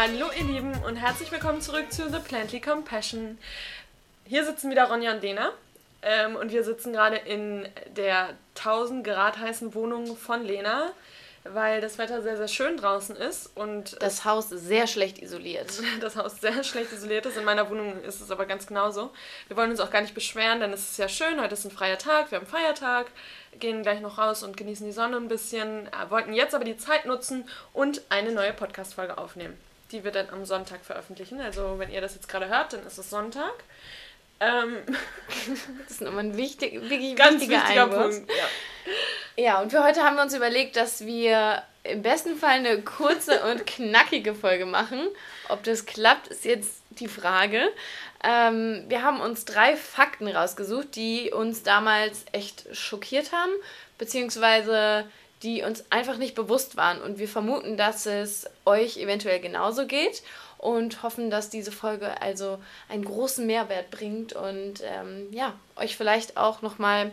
Hallo ihr Lieben und herzlich willkommen zurück zu The Plantly Compassion. Hier sitzen wieder Ronja und Dena ähm, und wir sitzen gerade in der 1000 Grad heißen Wohnung von Lena, weil das Wetter sehr, sehr schön draußen ist und das Haus sehr schlecht isoliert. Das Haus sehr schlecht isoliert ist. In meiner Wohnung ist es aber ganz genauso. Wir wollen uns auch gar nicht beschweren, denn es ist ja schön. Heute ist ein freier Tag, wir haben Feiertag, gehen gleich noch raus und genießen die Sonne ein bisschen. Äh, wollten jetzt aber die Zeit nutzen und eine neue Podcast-Folge aufnehmen, die wir dann am Sonntag veröffentlichen. Also, wenn ihr das jetzt gerade hört, dann ist es Sonntag. Ähm, das ist nochmal ein wichtig, wirklich Ganz wichtiger, wichtiger Punkt. Ja. ja, und für heute haben wir uns überlegt, dass wir im besten Fall eine kurze und knackige Folge machen. Ob das klappt, ist jetzt die Frage. Ähm, wir haben uns drei Fakten rausgesucht, die uns damals echt schockiert haben, beziehungsweise die uns einfach nicht bewusst waren. Und wir vermuten, dass es euch eventuell genauso geht und hoffen, dass diese Folge also einen großen Mehrwert bringt und ähm, ja, euch vielleicht auch nochmal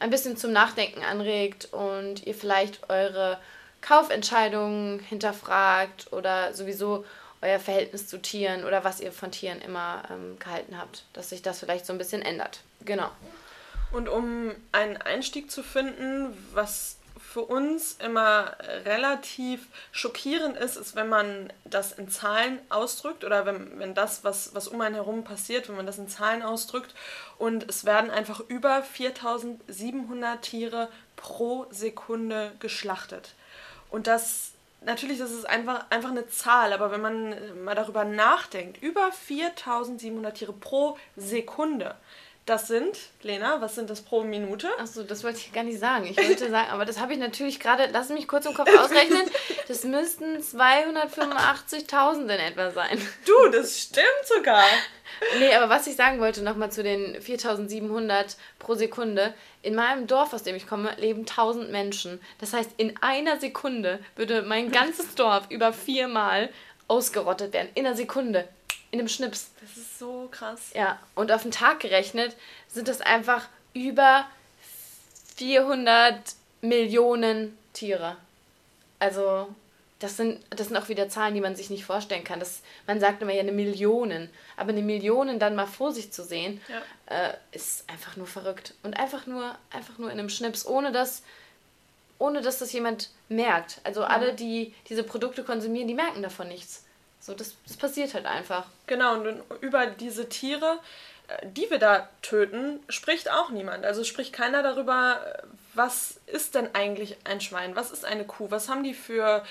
ein bisschen zum Nachdenken anregt und ihr vielleicht eure Kaufentscheidungen hinterfragt oder sowieso euer Verhältnis zu Tieren oder was ihr von Tieren immer ähm, gehalten habt, dass sich das vielleicht so ein bisschen ändert. Genau. Und um einen Einstieg zu finden, was für uns immer relativ schockierend ist, ist, wenn man das in Zahlen ausdrückt oder wenn, wenn das, was, was um einen herum passiert, wenn man das in Zahlen ausdrückt und es werden einfach über 4700 Tiere pro Sekunde geschlachtet. Und das, natürlich, das ist einfach, einfach eine Zahl, aber wenn man mal darüber nachdenkt, über 4700 Tiere pro Sekunde, das sind, Lena, was sind das pro Minute? Achso, das wollte ich gar nicht sagen. Ich wollte sagen, aber das habe ich natürlich gerade, lass mich kurz im Kopf ausrechnen, das müssten 285.000 in etwa sein. Du, das stimmt sogar. Nee, aber was ich sagen wollte, nochmal zu den 4700 pro Sekunde. In meinem Dorf, aus dem ich komme, leben 1000 Menschen. Das heißt, in einer Sekunde würde mein ganzes Dorf über viermal ausgerottet werden. In einer Sekunde in einem Schnips. Das ist so krass. Ja, und auf den Tag gerechnet sind das einfach über 400 Millionen Tiere. Also, das sind, das sind auch wieder Zahlen, die man sich nicht vorstellen kann. Das, man sagt immer ja eine Million, aber eine Million dann mal vor sich zu sehen, ja. äh, ist einfach nur verrückt. Und einfach nur, einfach nur in einem Schnips, ohne dass, ohne dass das jemand merkt. Also alle, die diese Produkte konsumieren, die merken davon nichts. So, das, das passiert halt einfach. Genau, und über diese Tiere, äh, die wir da töten, spricht auch niemand. Also spricht keiner darüber, was ist denn eigentlich ein Schwein? Was ist eine Kuh? Was haben die für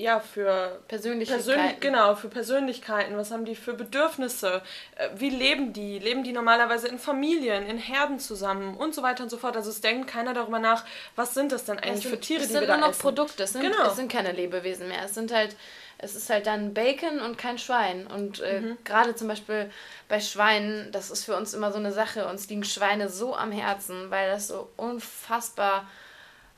ja, für Persönlichkeiten. Persönlich, genau, für Persönlichkeiten. Was haben die für Bedürfnisse? Äh, wie leben die? Leben die normalerweise in Familien, in Herden zusammen und so weiter und so fort? Also es denkt keiner darüber nach, was sind das denn eigentlich sind, für Tiere, die wir da essen? Es sind nur noch Produkte, es sind, genau. es sind keine Lebewesen mehr. Es sind halt es ist halt dann Bacon und kein Schwein. Und äh, mhm. gerade zum Beispiel bei Schweinen, das ist für uns immer so eine Sache. Uns liegen Schweine so am Herzen, weil das so unfassbar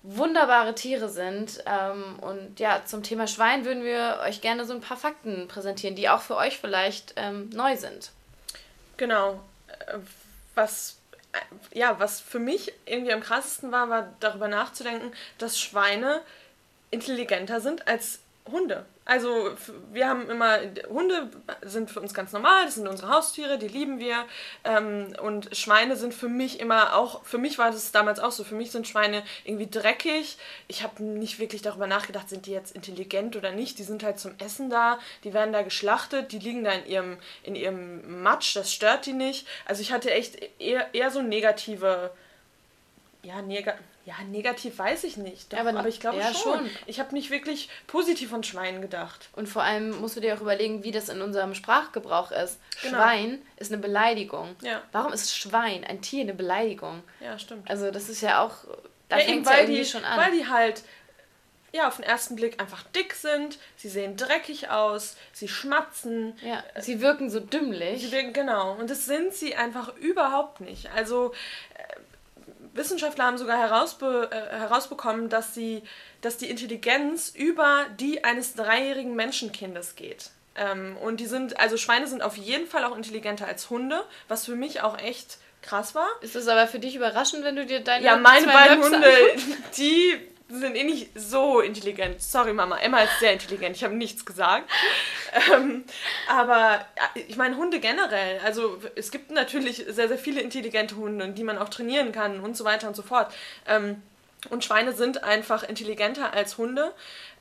wunderbare Tiere sind. Ähm, und ja, zum Thema Schwein würden wir euch gerne so ein paar Fakten präsentieren, die auch für euch vielleicht ähm, neu sind. Genau. Äh, was äh, ja, was für mich irgendwie am krassesten war, war darüber nachzudenken, dass Schweine intelligenter sind als Hunde. Also wir haben immer, Hunde sind für uns ganz normal, das sind unsere Haustiere, die lieben wir. Ähm, und Schweine sind für mich immer auch, für mich war das damals auch so, für mich sind Schweine irgendwie dreckig. Ich habe nicht wirklich darüber nachgedacht, sind die jetzt intelligent oder nicht. Die sind halt zum Essen da, die werden da geschlachtet, die liegen da in ihrem, in ihrem Matsch, das stört die nicht. Also ich hatte echt eher, eher so negative, ja, negative ja, negativ weiß ich nicht. Doch, aber, aber, ich glaube ja, schon. schon. Ich habe nicht wirklich positiv von Schweinen gedacht. Und vor allem musst du dir auch überlegen, wie das in unserem Sprachgebrauch ist. Genau. Schwein ist eine Beleidigung. Ja. Warum ist Schwein, ein Tier, eine Beleidigung? Ja, stimmt. Also das ist ja auch, da ja, fängt es ja irgendwie die, schon an. Weil die halt ja, auf den ersten Blick einfach dick sind, sie sehen dreckig aus, sie schmatzen. Ja, sie wirken so dümmlich. Sie wirken, genau. Und das sind sie einfach überhaupt nicht. Also Wissenschaftler haben sogar herausbe äh, herausbekommen, dass, sie, dass die Intelligenz über die eines dreijährigen Menschenkindes geht. Ähm, und die sind, also Schweine sind auf jeden Fall auch intelligenter als Hunde, was für mich auch echt krass war. Ist es aber für dich überraschend, wenn du dir deine Ja, meine beiden Hunde, die sind eh nicht so intelligent. Sorry, Mama. Emma ist sehr intelligent. Ich habe nichts gesagt. ähm, aber ich meine, Hunde generell. Also es gibt natürlich sehr, sehr viele intelligente Hunde, die man auch trainieren kann und so weiter und so fort. Ähm, und Schweine sind einfach intelligenter als Hunde.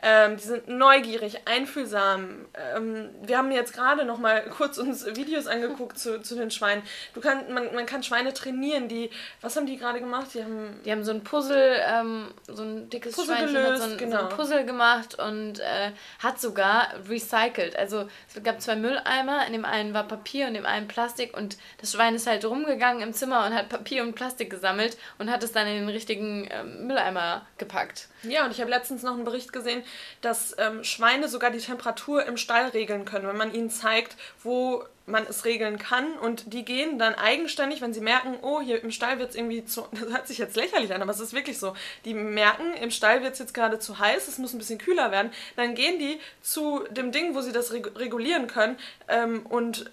Ähm, die sind neugierig, einfühlsam. Ähm, wir haben jetzt gerade noch mal kurz uns Videos angeguckt zu, zu den Schweinen. Du kann, man, man kann Schweine trainieren, die, was haben die gerade gemacht? Die haben, die haben so ein Puzzle, ähm, so ein dickes Puzzle Schweinchen gelöst, hat so ein, genau. so ein Puzzle gemacht und äh, hat sogar recycelt. Also es gab zwei Mülleimer, in dem einen war Papier und in dem einen Plastik und das Schwein ist halt rumgegangen im Zimmer und hat Papier und Plastik gesammelt und hat es dann in den richtigen ähm, Mülleimer gepackt. Ja, und ich habe letztens noch einen Bericht gesehen, dass ähm, Schweine sogar die Temperatur im Stall regeln können, wenn man ihnen zeigt, wo man es regeln kann. Und die gehen dann eigenständig, wenn sie merken, oh, hier im Stall wird es irgendwie zu. Das hört sich jetzt lächerlich an, aber es ist wirklich so. Die merken, im Stall wird es jetzt gerade zu heiß, es muss ein bisschen kühler werden. Dann gehen die zu dem Ding, wo sie das regulieren können ähm, und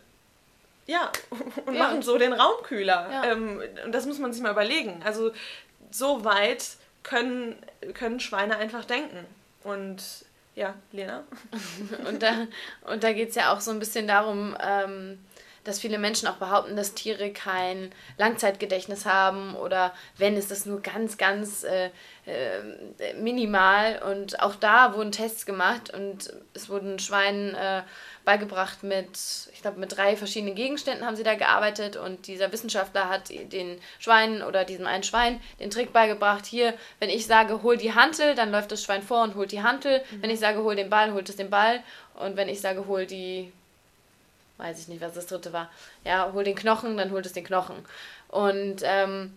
ja, und ja. machen so den Raum kühler. Ja. Ähm, und das muss man sich mal überlegen. Also so weit können, können Schweine einfach denken. Und ja, Lena. und da, und da geht es ja auch so ein bisschen darum, ähm, dass viele Menschen auch behaupten, dass Tiere kein Langzeitgedächtnis haben oder wenn ist das nur ganz, ganz äh, äh, minimal. Und auch da wurden Tests gemacht und es wurden Schweinen äh, beigebracht mit, ich glaube, mit drei verschiedenen Gegenständen haben sie da gearbeitet und dieser Wissenschaftler hat den Schweinen oder diesem einen Schwein den Trick beigebracht, hier, wenn ich sage, hol die Hantel, dann läuft das Schwein vor und holt die Hantel. Mhm. Wenn ich sage, hol den Ball, holt es den Ball. Und wenn ich sage, hol die, weiß ich nicht, was das dritte war, ja, hol den Knochen, dann holt es den Knochen. Und ähm,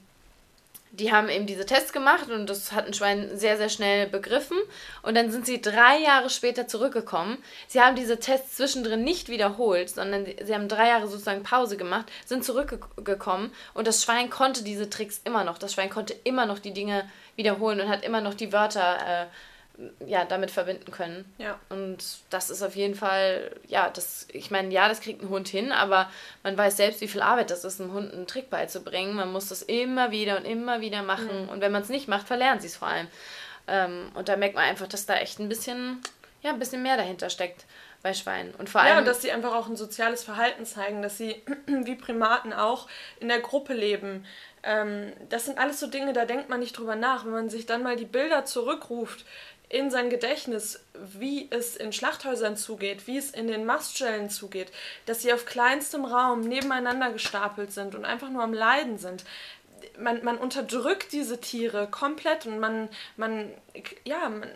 die haben eben diese Tests gemacht und das hat ein Schwein sehr, sehr schnell begriffen. Und dann sind sie drei Jahre später zurückgekommen. Sie haben diese Tests zwischendrin nicht wiederholt, sondern sie haben drei Jahre sozusagen Pause gemacht, sind zurückgekommen und das Schwein konnte diese Tricks immer noch. Das Schwein konnte immer noch die Dinge wiederholen und hat immer noch die Wörter äh, ja, damit verbinden können. Ja. Und das ist auf jeden Fall, ja, das, ich meine, ja, das kriegt ein Hund hin, aber man weiß selbst, wie viel Arbeit das ist, einem Hund einen Trick beizubringen. Man muss das immer wieder und immer wieder machen. Mhm. Und wenn man es nicht macht, verlernen sie es vor allem. Ähm, und da merkt man einfach, dass da echt ein bisschen, ja, ein bisschen mehr dahinter steckt bei Schweinen. Und vor allem. Ja, und dass sie einfach auch ein soziales Verhalten zeigen, dass sie wie Primaten auch in der Gruppe leben. Ähm, das sind alles so Dinge, da denkt man nicht drüber nach. Wenn man sich dann mal die Bilder zurückruft, in sein Gedächtnis, wie es in Schlachthäusern zugeht, wie es in den Maststellen zugeht, dass sie auf kleinstem Raum nebeneinander gestapelt sind und einfach nur am Leiden sind. Man, man unterdrückt diese Tiere komplett und man, man, ja, man,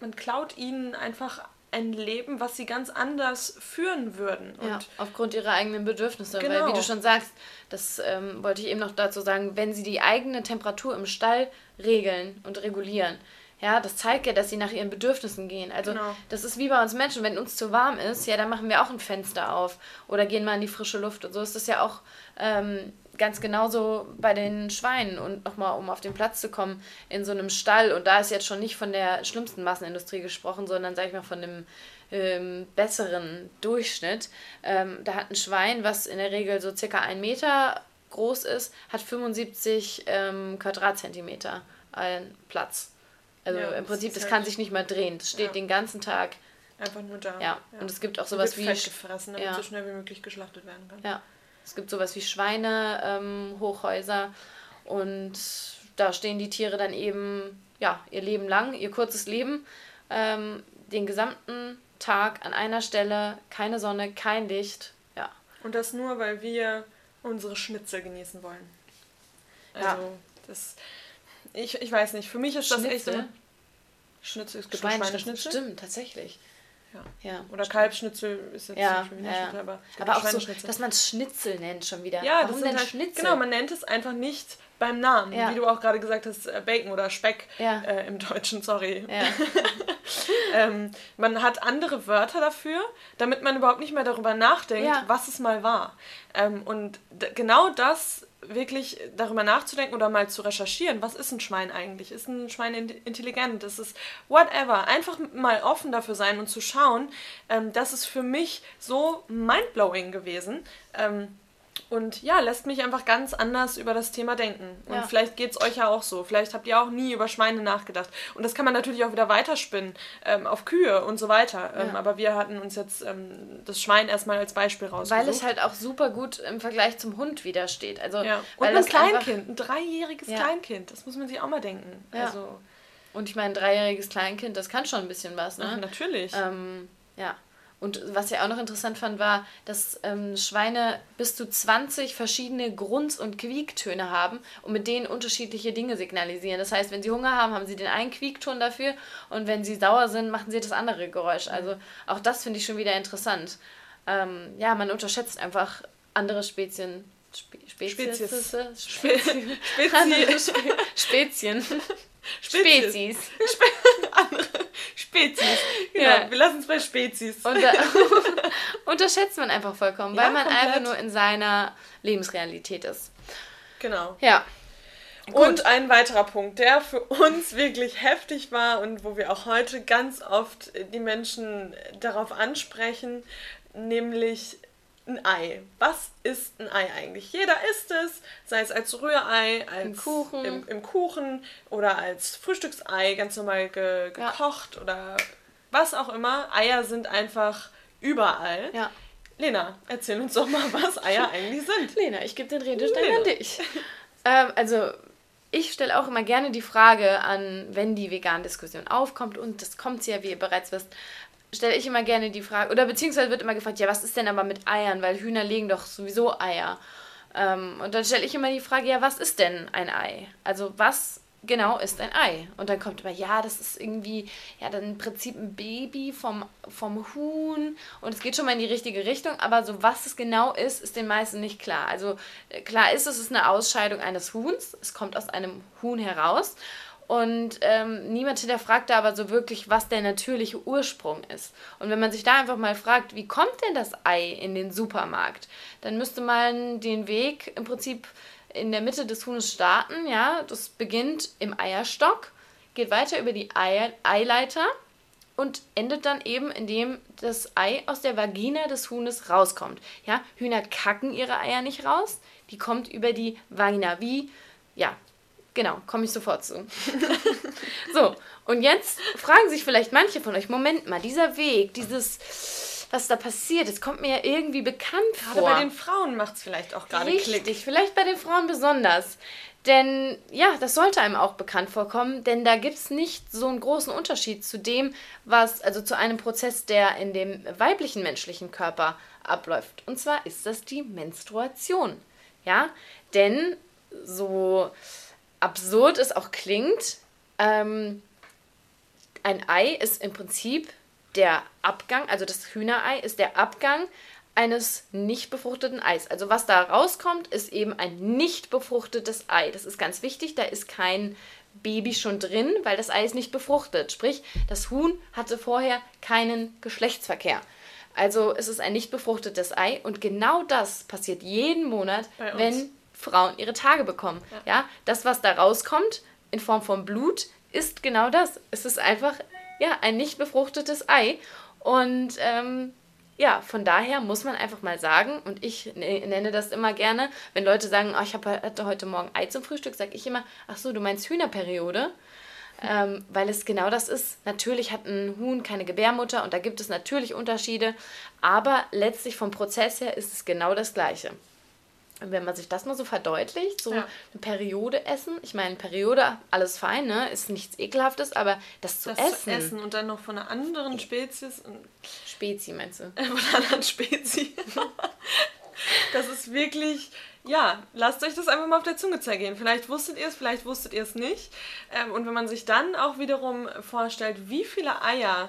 man klaut ihnen einfach ein Leben, was sie ganz anders führen würden. Und ja, aufgrund ihrer eigenen Bedürfnisse. Genau. Weil, wie du genau. schon sagst, das ähm, wollte ich eben noch dazu sagen, wenn sie die eigene Temperatur im Stall regeln und regulieren, ja, das zeigt ja, dass sie nach ihren Bedürfnissen gehen. Also genau. das ist wie bei uns Menschen, wenn uns zu warm ist, ja, dann machen wir auch ein Fenster auf oder gehen mal in die frische Luft. Und so ist das ja auch ähm, ganz genauso bei den Schweinen. Und nochmal, um auf den Platz zu kommen, in so einem Stall. Und da ist jetzt schon nicht von der schlimmsten Massenindustrie gesprochen, sondern, sag ich mal, von dem ähm, besseren Durchschnitt. Ähm, da hat ein Schwein, was in der Regel so circa ein Meter groß ist, hat 75 ähm, Quadratzentimeter einen Platz. Also ja, im Prinzip, das, das kann halt sich nicht mal drehen. Das steht ja. den ganzen Tag. Einfach nur da. Ja. ja. Und es gibt auch sowas wie. Fett gefressen, damit so schnell wie möglich geschlachtet werden kann. Ja. Es gibt sowas wie Schweine-Hochhäuser. Ähm, und da stehen die Tiere dann eben, ja, ihr Leben lang, ihr kurzes Leben, ähm, den gesamten Tag an einer Stelle, keine Sonne, kein Licht. Ja. Und das nur, weil wir unsere Schnitzel genießen wollen. Also, ja. das ich, ich weiß nicht, für mich ist Schnitzel. das echt so. Schnitzel, es gibt Schwein, Schweineschnitzel. Stimmt, tatsächlich. Ja. ja. Oder Kalbschnitzel ist jetzt ja, nicht ja. Schnitzel, aber, aber auch so, dass man es Schnitzel nennt schon wieder. Ja, Warum denn halt, Schnitzel? Genau, man nennt es einfach nicht beim Namen, ja. wie du auch gerade gesagt hast, äh, Bacon oder Speck ja. äh, im Deutschen, sorry. Ja. ähm, man hat andere Wörter dafür, damit man überhaupt nicht mehr darüber nachdenkt, was es mal war. Ähm, und genau das wirklich darüber nachzudenken oder mal zu recherchieren, was ist ein Schwein eigentlich? Ist ein Schwein intelligent? Ist es whatever? Einfach mal offen dafür sein und zu schauen. Ähm, das ist für mich so mindblowing gewesen. Ähm, Und ja, lässt mich einfach ganz anders über das Thema denken. Und ja. vielleicht geht es euch ja auch so. Vielleicht habt ihr auch nie über Schweine nachgedacht. Und das kann man natürlich auch wieder weiterspinnen ähm, auf Kühe und so weiter. Ähm, ja. Aber wir hatten uns jetzt ähm, das Schwein erstmal als Beispiel rausgesucht. Weil es halt auch super gut im Vergleich zum Hund widersteht. Also, ja. Und ein Kleinkind, ein dreijähriges Kleinkind. Das muss man sich auch mal denken. Also, und ich meine, ein dreijähriges Kleinkind, das kann schon ein bisschen was, ne? Ach, natürlich. Ähm, ja. Und was ich auch noch interessant fand, war, dass ähm, Schweine bis zu 20 verschiedene Grunz- und Quiektöne haben und mit denen unterschiedliche Dinge signalisieren. Das heißt, wenn sie Hunger haben, haben sie den einen Quiekton dafür und wenn sie sauer sind, machen sie das andere Geräusch. Also auch das finde ich schon wieder interessant. Ähm, ja, man unterschätzt einfach andere Spezien. Spe Spezies. Spezies. Spezies. Spezies. Spezien. Spezies. Spe andere Spezies. Genau, ja. wir lassen es bei Spezies. Unter unterschätzt man einfach vollkommen, ja, weil man komplett. einfach nur in seiner Lebensrealität ist. Genau. Ja. Gut. Und ein weiterer Punkt, der für uns wirklich heftig war und wo wir auch heute ganz oft die Menschen darauf ansprechen, nämlich ein Ei. Was ist ein Ei eigentlich? Jeder isst es, sei es als Rührei, als Im Kuchen, im, im Kuchen oder als Frühstücksei, ganz normal ge gekocht ja. oder was auch immer. Eier sind einfach überall. Ja. Lena, erzähl uns doch mal, was Eier eigentlich sind. Lena, ich gebe den Redestein an dich. ähm, also, ich stelle auch immer gerne die Frage an, wenn die vegan Diskussion aufkommt, und das kommt ja, wie ihr bereits wisst, stelle ich immer gerne die Frage, oder beziehungsweise wird immer gefragt, ja, was ist denn aber mit Eiern, weil Hühner legen doch sowieso Eier. Ähm, und dann stelle ich immer die Frage, ja, was ist denn ein Ei? Also was genau ist ein Ei? Und dann kommt immer, ja, das ist irgendwie, ja, dann im Prinzip ein Baby vom, vom Huhn und es geht schon mal in die richtige Richtung, aber so was es genau ist, ist den meisten nicht klar. Also äh, klar ist, es ist eine Ausscheidung eines Huhns, es kommt aus einem Huhn heraus und ähm, niemand hinterfragt da aber so wirklich, was der natürliche Ursprung ist. Und wenn man sich da einfach mal fragt, wie kommt denn das Ei in den Supermarkt, dann müsste man den Weg im Prinzip in der Mitte des Huhnes starten. Ja, das beginnt im Eierstock, geht weiter über die Eier Eileiter und endet dann eben, indem das Ei aus der Vagina des Huhnes rauskommt. Ja, Hühner kacken ihre Eier nicht raus, die kommt über die Vagina. Wie, ja, Genau, komme ich sofort zu. so, und jetzt fragen sich vielleicht manche von euch, Moment mal, dieser Weg, dieses, was da passiert, das kommt mir ja irgendwie bekannt gerade vor. Gerade bei den Frauen macht es vielleicht auch gerade Klick. Richtig, vielleicht bei den Frauen besonders. Denn ja, das sollte einem auch bekannt vorkommen, denn da gibt es nicht so einen großen Unterschied zu dem, was, also zu einem Prozess, der in dem weiblichen menschlichen Körper abläuft. Und zwar ist das die Menstruation. Ja, denn so absurd es auch klingt, ähm, ein Ei ist im Prinzip der Abgang, also das Hühnerei ist der Abgang eines nicht befruchteten Eis. Also was da rauskommt, ist eben ein nicht befruchtetes Ei. Das ist ganz wichtig, da ist kein Baby schon drin, weil das Ei ist nicht befruchtet. Sprich, das Huhn hatte vorher keinen Geschlechtsverkehr. Also es ist ein nicht befruchtetes Ei und genau das passiert jeden Monat, wenn Frauen ihre Tage bekommen. Ja. ja, das, was da rauskommt in Form von Blut, ist genau das. Es ist einfach ja ein nicht befruchtetes Ei und ähm, ja, von daher muss man einfach mal sagen, und ich ne, nenne das immer gerne, wenn Leute sagen, oh, ich hatte heute Morgen Ei zum Frühstück, sage ich immer, ach so, du meinst Hühnerperiode? Ähm, weil es genau das ist. Natürlich hat ein Huhn keine Gebärmutter und da gibt es natürlich Unterschiede, aber letztlich vom Prozess her ist es genau das Gleiche wenn man sich das mal so verdeutlicht, so ja. eine Periode essen, ich meine, Periode, alles fein, ne? Ist nichts Ekelhaftes, aber das zu das essen. Zu essen und dann noch von einer anderen Spezies. Spezi meinst du? von einer anderen Spezies. das ist wirklich, ja, lasst euch das einfach mal auf der Zunge zergehen. Vielleicht wusstet ihr es, vielleicht wusstet ihr es nicht. Ähm, und wenn man sich dann auch wiederum vorstellt, wie viele Eier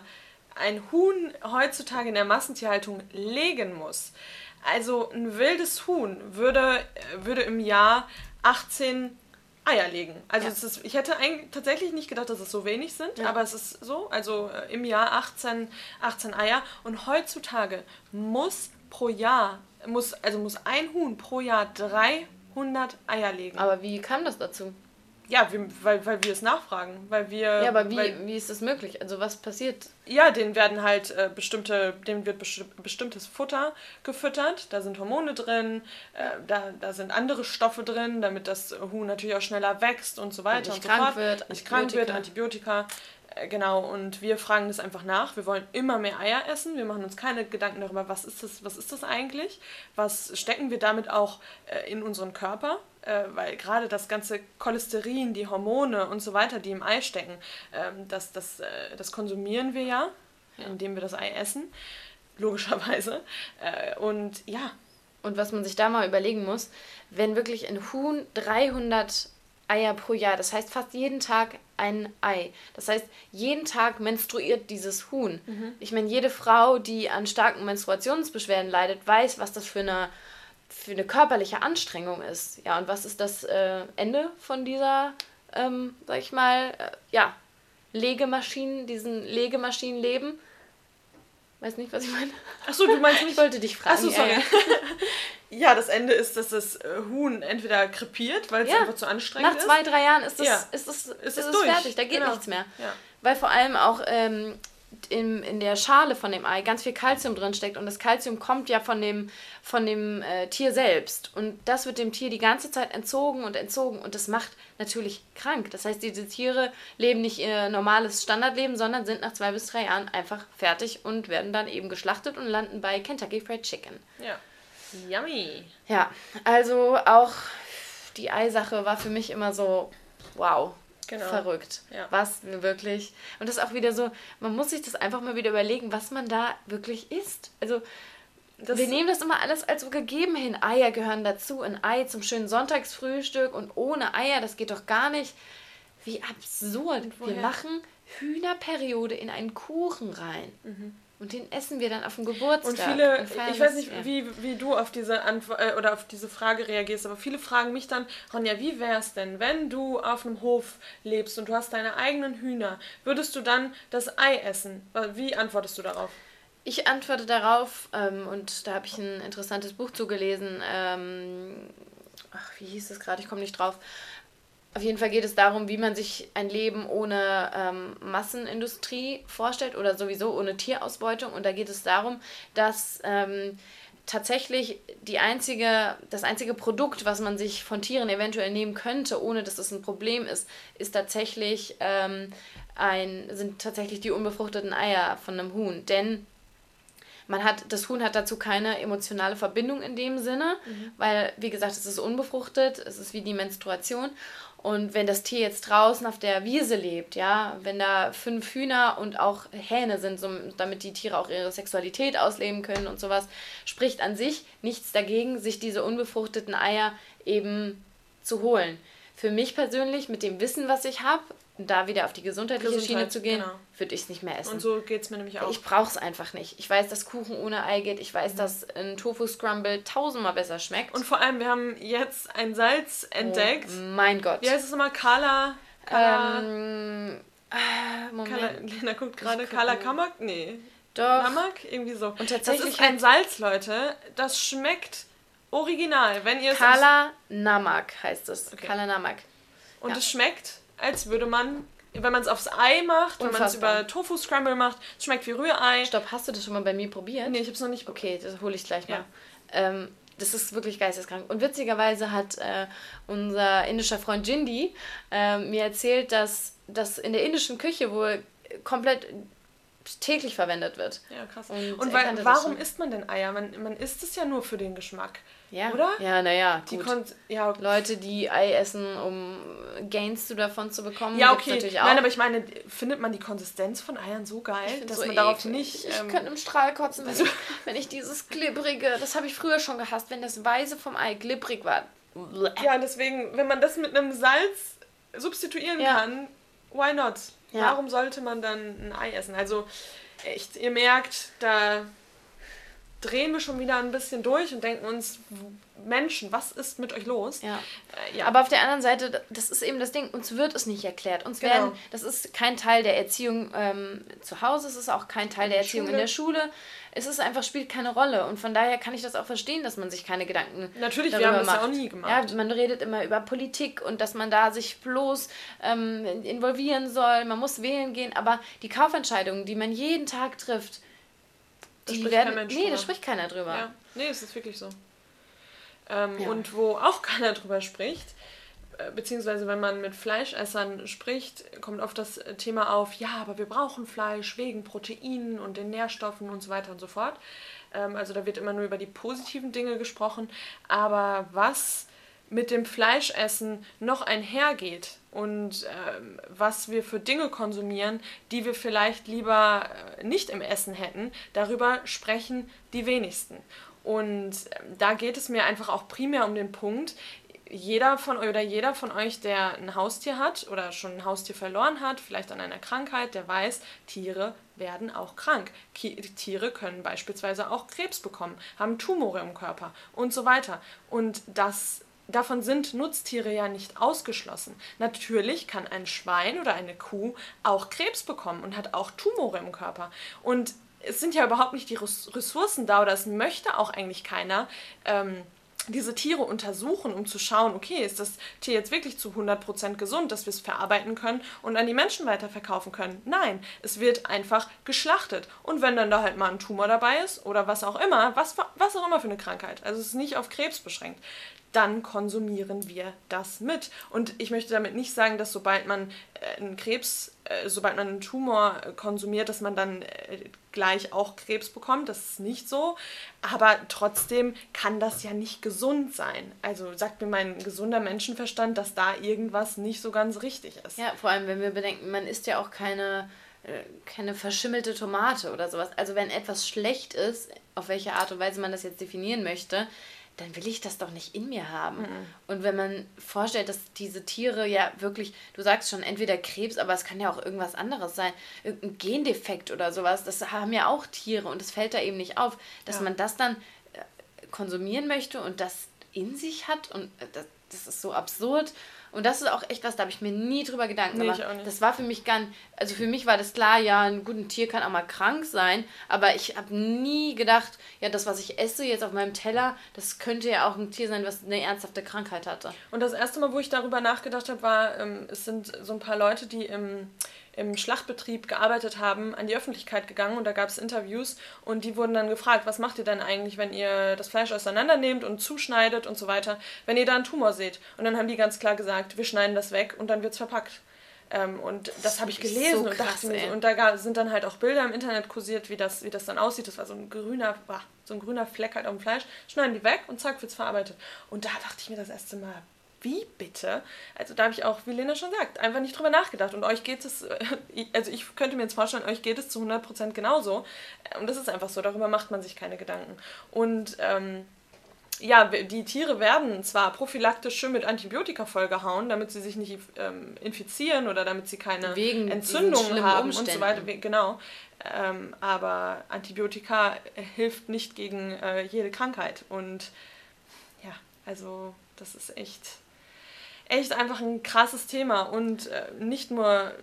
ein Huhn heutzutage in der Massentierhaltung legen muss, also ein wildes Huhn würde, würde im Jahr 18 Eier legen. Also ja. ist, ich hätte eigentlich tatsächlich nicht gedacht, dass es so wenig sind, ja. aber es ist so. Also äh, im Jahr 18, 18 Eier. Und heutzutage muss pro Jahr, muss, also muss ein Huhn pro Jahr 300 Eier legen. Aber wie kam das dazu? Ja, wir, weil, weil wir es nachfragen, weil wir... Ja, aber wie, weil, wie ist das möglich? Also was passiert? Ja, denen werden halt äh, bestimmte, denen wird besti bestimmtes Futter gefüttert, da sind Hormone drin, äh, da, da sind andere Stoffe drin, damit das Huhn natürlich auch schneller wächst und so weiter und, nicht und so krank fort. Wird, nicht krank wird, Antibiotika. Äh, genau, und wir fragen das einfach nach. Wir wollen immer mehr Eier essen. Wir machen uns keine Gedanken darüber, was ist das, was ist das eigentlich? Was stecken wir damit auch äh, in unseren Körper? Äh, weil gerade das ganze Cholesterin, die Hormone und so weiter, die im Ei stecken, ähm, das, das, äh, das konsumieren wir ja, ja, indem wir das Ei essen, logischerweise. Äh, und ja. Und was man sich da mal überlegen muss, wenn wirklich ein Huhn 300 Eier pro Jahr, das heißt fast jeden Tag ein Ei. Das heißt, jeden Tag menstruiert dieses Huhn. Mhm. Ich meine, jede Frau, die an starken Menstruationsbeschwerden leidet, weiß, was das für eine für eine körperliche Anstrengung ist. Ja, und was ist das äh, Ende von dieser, ähm, sag ich mal, äh, ja, Legemaschinen, diesen Legemaschinenleben? Weiß nicht, was ich meine. Achso, du meinst nicht? Ich wollte dich fragen. Achso, sorry. Ja, ja. das Ende ist, dass das äh, Huhn entweder krepiert, weil es ja. einfach zu anstrengend ist. Nach zwei, drei Jahren ist es, ja. ist es, ist, ist es fertig, da geht genau. nichts mehr. Weil vor allem auch ähm, in, in der Schale von dem Ei ganz viel Kalzium drin steckt und das Kalzium kommt ja von dem, von dem äh, Tier selbst und das wird dem Tier die ganze Zeit entzogen und entzogen und das macht natürlich krank. Das heißt, diese Tiere leben nicht ihr normales Standardleben, sondern sind nach zwei bis drei Jahren einfach fertig und werden dann eben geschlachtet und landen bei Kentucky Fried Chicken. Ja. Yummy. Ja, also auch die Eisache war für mich immer so, wow, Genau. Verrückt. Ja. Was wirklich. Und das ist auch wieder so, man muss sich das einfach mal wieder überlegen, was man da wirklich isst. Also, das wir nehmen das immer alles als so gegeben hin. Eier gehören dazu. Ein Ei zum schönen Sonntagsfrühstück und ohne Eier, das geht doch gar nicht. Wie absurd. Wir machen Hühnerperiode in einen Kuchen rein. Mhm. Und den essen wir dann auf dem Geburtstag. Und viele, und ich weiß nicht, wie, wie du auf diese Antwort äh, oder auf diese Frage reagierst, aber viele fragen mich dann, Ronja, wie wäre es denn, wenn du auf einem Hof lebst und du hast deine eigenen Hühner, würdest du dann das Ei essen? Wie antwortest du darauf? Ich antworte darauf, ähm, und da habe ich ein interessantes Buch zugelesen. Ähm, ach, wie hieß es gerade? Ich komme nicht drauf. Auf jeden Fall geht es darum, wie man sich ein Leben ohne ähm, Massenindustrie vorstellt oder sowieso ohne Tierausbeutung. Und da geht es darum, dass ähm, tatsächlich die einzige, das einzige Produkt, was man sich von Tieren eventuell nehmen könnte, ohne dass es ein Problem ist, ist tatsächlich ähm, ein, sind tatsächlich die unbefruchteten Eier von einem Huhn. Denn man hat, das Huhn hat dazu keine emotionale Verbindung in dem Sinne, mhm. weil, wie gesagt, es ist unbefruchtet, es ist wie die Menstruation. Und wenn das Tier jetzt draußen auf der Wiese lebt, ja, wenn da fünf Hühner und auch Hähne sind, so, damit die Tiere auch ihre Sexualität ausleben können und sowas, spricht an sich nichts dagegen, sich diese unbefruchteten Eier eben zu holen. Für mich persönlich, mit dem Wissen, was ich habe, da wieder auf die gesundheitliche Gesundheit, Schiene zu gehen, genau. würde ich es nicht mehr essen. Und so geht es mir nämlich auch. Ich brauche es einfach nicht. Ich weiß, dass Kuchen ohne Ei geht. Ich weiß, mhm. dass ein Tofu-Scrumble tausendmal besser schmeckt. Und vor allem, wir haben jetzt ein Salz entdeckt. Oh, mein Gott. Wie heißt es nochmal? Kala... Kala... Ähm, äh, Moment. Kala, Lena guckt gerade. Kala Kamak? Nee. Doch. Namak? Irgendwie so. Und tatsächlich... Das ist ein Salz, Leute. Das schmeckt original. Wenn ihr Kala Namak heißt es. Okay. Kala Namak. Und es schmeckt als würde man, wenn man es aufs Ei macht, Unfassbar. wenn man es über Tofu Scramble macht, es schmeckt wie Rührei. Stopp, hast du das schon mal bei mir probiert? Nee, ich habe es noch nicht probiert. Okay, das hole ich gleich mal. Ja. Ähm, das ist wirklich geisteskrank. Und witzigerweise hat äh, unser indischer Freund Jindy äh, mir erzählt, dass das in der indischen Küche wohl komplett täglich verwendet wird. Ja, krass. Und, und weil, warum isst man denn Eier? Man, man isst es ja nur für den Geschmack. Ja. Oder? Ja, naja. Die ja. Leute, die Ei essen, um Gains davon zu bekommen. Ja, okay. Natürlich auch. Nein, aber ich meine, findet man die Konsistenz von Eiern so geil, dass so man darauf nicht. Ich, ich ähm, könnte im Strahl kotzen, wenn, ich, wenn ich dieses glibbrige, das habe ich früher schon gehasst, wenn das Weiße vom Ei glibberig war. Ja, deswegen, wenn man das mit einem Salz substituieren ja. kann, why not? Ja. Warum sollte man dann ein Ei essen? Also, echt, ihr merkt, da drehen wir schon wieder ein bisschen durch und denken uns, Menschen, was ist mit euch los? Ja. Äh, ja. Aber auf der anderen Seite, das ist eben das Ding, uns wird es nicht erklärt. Uns genau. werden, das ist kein Teil der Erziehung ähm, zu Hause, es ist auch kein Teil der Erziehung Schule. in der Schule. Es ist einfach, spielt keine Rolle. Und von daher kann ich das auch verstehen, dass man sich keine Gedanken Natürlich, darüber wir haben macht. das ja auch nie gemacht. Ja, man redet immer über Politik und dass man da sich bloß ähm, involvieren soll, man muss wählen gehen, aber die Kaufentscheidungen, die man jeden Tag trifft, die werden. Nee, da spricht keiner drüber. Ja. Nee, es ist wirklich so. Ähm, ja. Und wo auch keiner drüber spricht, äh, beziehungsweise wenn man mit Fleischessern spricht, kommt oft das Thema auf, ja, aber wir brauchen Fleisch wegen Proteinen und den Nährstoffen und so weiter und so fort. Ähm, also da wird immer nur über die positiven Dinge gesprochen. Aber was mit dem Fleischessen noch einhergeht und ähm, was wir für Dinge konsumieren, die wir vielleicht lieber äh, nicht im Essen hätten, darüber sprechen die wenigsten. Und ähm, da geht es mir einfach auch primär um den Punkt, jeder von euch oder jeder von euch, der ein Haustier hat oder schon ein Haustier verloren hat, vielleicht an einer Krankheit, der weiß, Tiere werden auch krank. Tiere können beispielsweise auch Krebs bekommen, haben Tumore im Körper und so weiter. Und das davon sind Nutztiere ja nicht ausgeschlossen. Natürlich kann ein Schwein oder eine Kuh auch Krebs bekommen und hat auch Tumore im Körper. Und es sind ja überhaupt nicht die Ressourcen da oder es möchte auch eigentlich keiner. Ähm, diese Tiere untersuchen, um zu schauen, okay, ist das Tier jetzt wirklich zu 100% gesund, dass wir es verarbeiten können und an die Menschen weiterverkaufen können? Nein, es wird einfach geschlachtet. Und wenn dann da halt mal ein Tumor dabei ist oder was auch immer, was, was auch immer für eine Krankheit, also es ist nicht auf Krebs beschränkt, dann konsumieren wir das mit. Und ich möchte damit nicht sagen, dass sobald man äh, einen Krebs, äh, sobald man einen Tumor konsumiert, dass man dann äh, gleich auch Krebs bekommt. Das ist nicht so. Aber trotzdem kann das ja nicht gesund sein. Also sagt mir mein gesunder Menschenverstand, dass da irgendwas nicht so ganz richtig ist. Ja, vor allem, wenn wir bedenken, man isst ja auch keine keine verschimmelte Tomate oder sowas. Also wenn etwas schlecht ist, auf welche Art und Weise man das jetzt definieren möchte, dann will ich das doch nicht in mir haben. Mhm. Und wenn man vorstellt, dass diese Tiere ja wirklich, du sagst schon, entweder Krebs, aber es kann ja auch irgendwas anderes sein, irgendein Gendefekt oder sowas, das haben ja auch Tiere und es fällt da eben nicht auf, dass ja. man das dann äh, konsumieren möchte und das in sich hat und äh, das, das ist so absurd. Und das ist auch echt was, da habe ich mir nie drüber Gedanken nee, gemacht. Das war für mich gar nicht, also für mich war das klar, ja, ein gutes Tier kann auch mal krank sein, aber ich habe nie gedacht, ja, das, was ich esse jetzt auf meinem Teller, das könnte ja auch ein Tier sein, was eine ernsthafte Krankheit hatte. Und das erste Mal, wo ich darüber nachgedacht habe, war, ähm, es sind so ein paar Leute, die im im Schlachtbetrieb gearbeitet haben, an die Öffentlichkeit gegangen und da gab es Interviews und die wurden dann gefragt, was macht ihr denn eigentlich, wenn ihr das Fleisch auseinandernehmt und zuschneidet und so weiter, wenn ihr da einen Tumor seht. Und dann haben die ganz klar gesagt, wir schneiden das weg und dann wird es verpackt. Ähm, und das habe ich gelesen so und krass, dachte mir, und da sind dann halt auch Bilder im Internet kursiert, wie das, wie das dann aussieht. Das war so ein grüner, so ein grüner Fleck halt auf dem Fleisch. Schneiden die weg und zack, wird es verarbeitet. Und da dachte ich mir das erste Mal, wie bitte? Also da habe ich auch, wie Lena schon sagt, einfach nicht drüber nachgedacht. Und euch geht es, äh, also ich könnte mir jetzt vorstellen, euch geht es zu 100% genauso. Und das ist einfach so, darüber macht man sich keine Gedanken. Und ähm, ja, die Tiere werden zwar prophylaktisch schön mit Antibiotika vollgehauen, damit sie sich nicht ähm, infizieren oder damit sie keine Wegen Entzündungen haben Umständen. und so weiter. Genau. Ähm, aber Antibiotika hilft nicht gegen äh, jede Krankheit. Und ja, also das ist echt echt einfach ein krasses Thema und äh, nicht nur,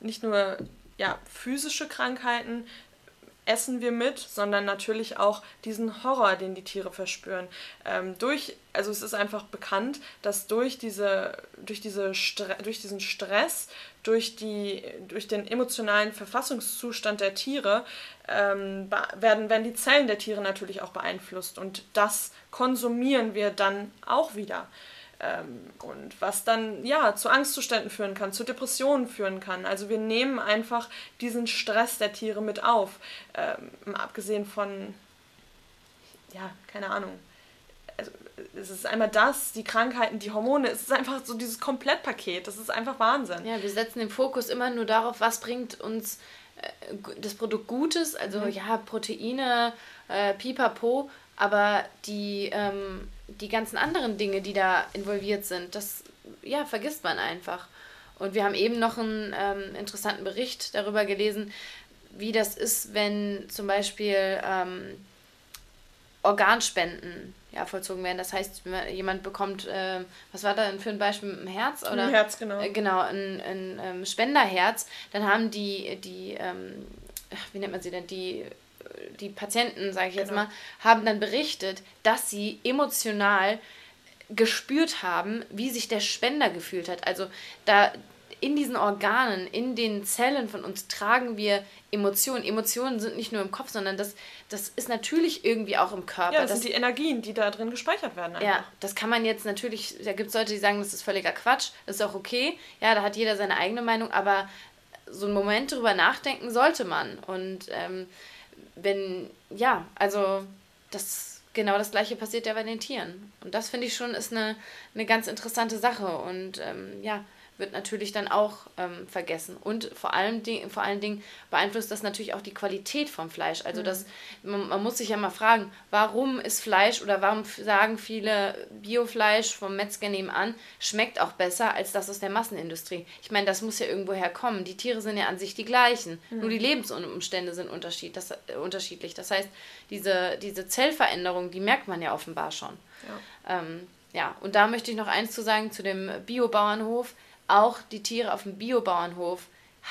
nicht nur ja, physische Krankheiten essen wir mit, sondern natürlich auch diesen Horror, den die Tiere verspüren. Ähm, durch, also es ist einfach bekannt, dass durch, diese, durch, diese durch diesen Stress, durch, die, durch den emotionalen Verfassungszustand der Tiere ähm, werden, werden die Zellen der Tiere natürlich auch beeinflusst und das konsumieren wir dann auch wieder. Ähm, und was dann ja zu Angstzuständen führen kann, zu Depressionen führen kann. Also wir nehmen einfach diesen Stress der Tiere mit auf. Ähm, abgesehen von, ja, keine Ahnung. Also, es ist einmal das, die Krankheiten, die Hormone, es ist einfach so dieses Komplettpaket, das ist einfach Wahnsinn. Ja, wir setzen den Fokus immer nur darauf, was bringt uns äh, das Produkt Gutes, also mhm. ja, Proteine, äh, pipapo, aber die, ähm, die ganzen anderen Dinge, die da involviert sind, das ja, vergisst man einfach. Und wir haben eben noch einen ähm, interessanten Bericht darüber gelesen, wie das ist, wenn zum Beispiel ähm, Organspenden ja, vollzogen werden. Das heißt, jemand bekommt, äh, was war da für ein Beispiel, ein Herz? Oder? Ein Herz, genau. Äh, genau, ein, ein, ein ähm, Spenderherz. Dann haben die, die ähm, wie nennt man sie denn, die die Patienten, sage ich jetzt genau. mal, haben dann berichtet, dass sie emotional gespürt haben, wie sich der Spender gefühlt hat. Also da in diesen Organen, in den Zellen von uns tragen wir Emotionen. Emotionen sind nicht nur im Kopf, sondern das, das ist natürlich irgendwie auch im Körper. Ja, das, das sind die Energien, die da drin gespeichert werden. Einfach. Ja, das kann man jetzt natürlich, da gibt es Leute, die sagen, das ist völliger Quatsch, das ist auch okay. Ja, da hat jeder seine eigene Meinung, aber so einen Moment drüber nachdenken sollte man. Und ähm, wenn, ja, also das genau das gleiche passiert ja bei den Tieren. Und das finde ich schon ist eine, eine ganz interessante Sache. Und ähm, ja, wird natürlich dann auch ähm, vergessen. Und vor allem, vor allen Dingen beeinflusst das natürlich auch die Qualität vom Fleisch. Also das, man, man, muss sich ja mal fragen, warum ist Fleisch oder warum sagen viele Biofleisch vom Metzger nebenan schmeckt auch besser als das aus der Massenindustrie. Ich meine, das muss ja irgendwo herkommen. Die Tiere sind ja an sich die gleichen, mhm. nur die Lebensumstände sind unterschied, das, äh, unterschiedlich. Das heißt, diese, diese Zellveränderung, die merkt man ja offenbar schon. Ja. Ähm, ja, und da möchte ich noch eins zu sagen zu dem Biobauernhof. Auch die Tiere auf dem Biobauernhof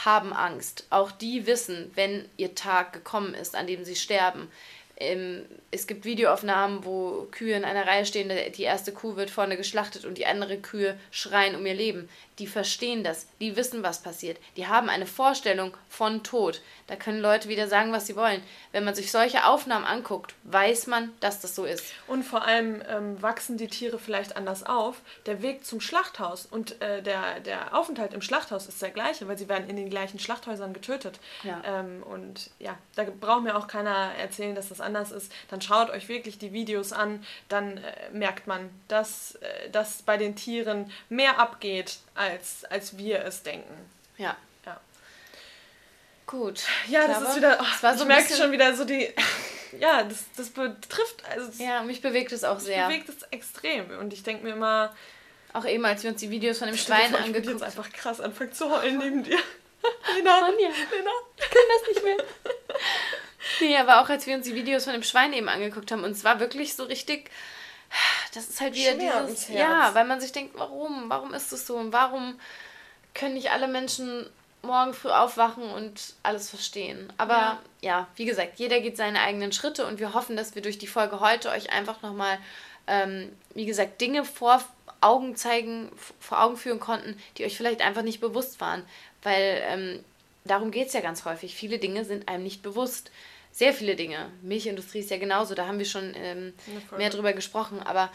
haben Angst. Auch die wissen, wenn ihr Tag gekommen ist, an dem sie sterben. Ähm, es gibt Videoaufnahmen, wo Kühe in einer Reihe stehen, die erste Kuh wird vorne geschlachtet und die andere Kühe schreien um ihr Leben. Die verstehen das, die wissen, was passiert. Die haben eine Vorstellung von Tod. Da können Leute wieder sagen, was sie wollen. Wenn man sich solche Aufnahmen anguckt, weiß man, dass das so ist. Und vor allem ähm, wachsen die Tiere vielleicht anders auf. Der Weg zum Schlachthaus und äh, der, der Aufenthalt im Schlachthaus ist der gleiche, weil sie werden in den gleichen Schlachthäusern getötet. Ja. Ähm, und ja, da braucht mir auch keiner erzählen, dass das anders ist. Dann schaut euch wirklich die Videos an, dann äh, merkt man, dass, äh, dass bei den Tieren mehr abgeht, als, als wir es denken. Ja. Ja. Gut. Ja, das ist wieder. Oh, so ich merke schon wieder so die. Ja, das, das betrifft. Also ja, mich bewegt es auch sehr. Mich bewegt es extrem. Und ich denke mir immer. Auch eben, als wir uns die Videos von dem Schwein angeguckt haben. Ich jetzt einfach krass anfangen zu heulen neben dir. Lena, Anja, Lena, ich kann das nicht mehr. Nee, aber auch als wir uns die Videos von dem Schwein eben angeguckt haben, und es war wirklich so richtig, das ist halt wieder Schwer dieses, ja, weil man sich denkt, warum, warum ist das so und warum können nicht alle Menschen morgen früh aufwachen und alles verstehen. Aber ja. ja, wie gesagt, jeder geht seine eigenen Schritte und wir hoffen, dass wir durch die Folge heute euch einfach nochmal, ähm, wie gesagt, Dinge vor Augen zeigen, vor Augen führen konnten, die euch vielleicht einfach nicht bewusst waren. Weil ähm, darum geht es ja ganz häufig. Viele Dinge sind einem nicht bewusst sehr viele Dinge. Milchindustrie ist ja genauso, da haben wir schon ähm, mehr drüber gesprochen, aber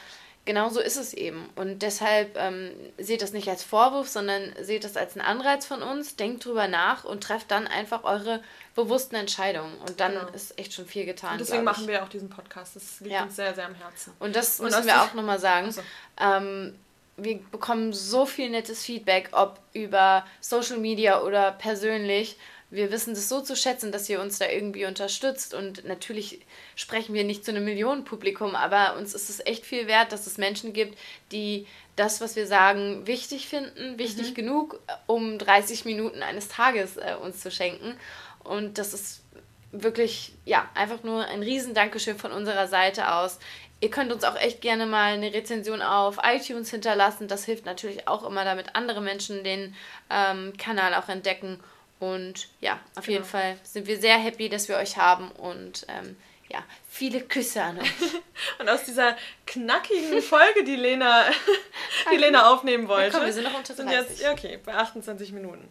genauso ist es eben. Und deshalb ähm, seht das nicht als Vorwurf, sondern seht das als einen Anreiz von uns, denkt drüber nach und trefft dann einfach eure bewussten Entscheidungen. Und dann genau. ist echt schon viel getan. Und deswegen machen wir auch diesen Podcast. Das liegt ja. uns sehr, sehr am Herzen. Und das und müssen wir auch nochmal sagen. Also. Ähm, wir bekommen so viel nettes Feedback, ob über Social Media oder persönlich wir wissen das so zu schätzen, dass ihr uns da irgendwie unterstützt. Und natürlich sprechen wir nicht zu einem Millionenpublikum, aber uns ist es echt viel wert, dass es Menschen gibt, die das, was wir sagen, wichtig finden, wichtig mhm. genug, um 30 Minuten eines Tages äh, uns zu schenken. Und das ist wirklich, ja, einfach nur ein riesen Dankeschön von unserer Seite aus. Ihr könnt uns auch echt gerne mal eine Rezension auf iTunes hinterlassen. Das hilft natürlich auch immer, damit andere Menschen den ähm, Kanal auch entdecken. Und ja, auf genau. jeden Fall sind wir sehr happy, dass wir euch haben und ähm, ja, viele Küsse an euch. und aus dieser knackigen Folge, die Lena, die Lena aufnehmen wollte, ja, komm, wir sind noch unter 30. Sind jetzt, okay, bei 28 Minuten.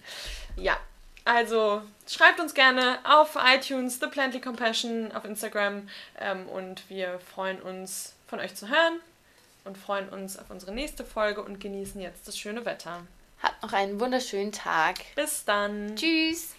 Ja, also schreibt uns gerne auf iTunes, The Plantly Compassion, auf Instagram ähm, und wir freuen uns von euch zu hören und freuen uns auf unsere nächste Folge und genießen jetzt das schöne Wetter. Habt noch einen wunderschönen Tag. Bis dann. Tschüss.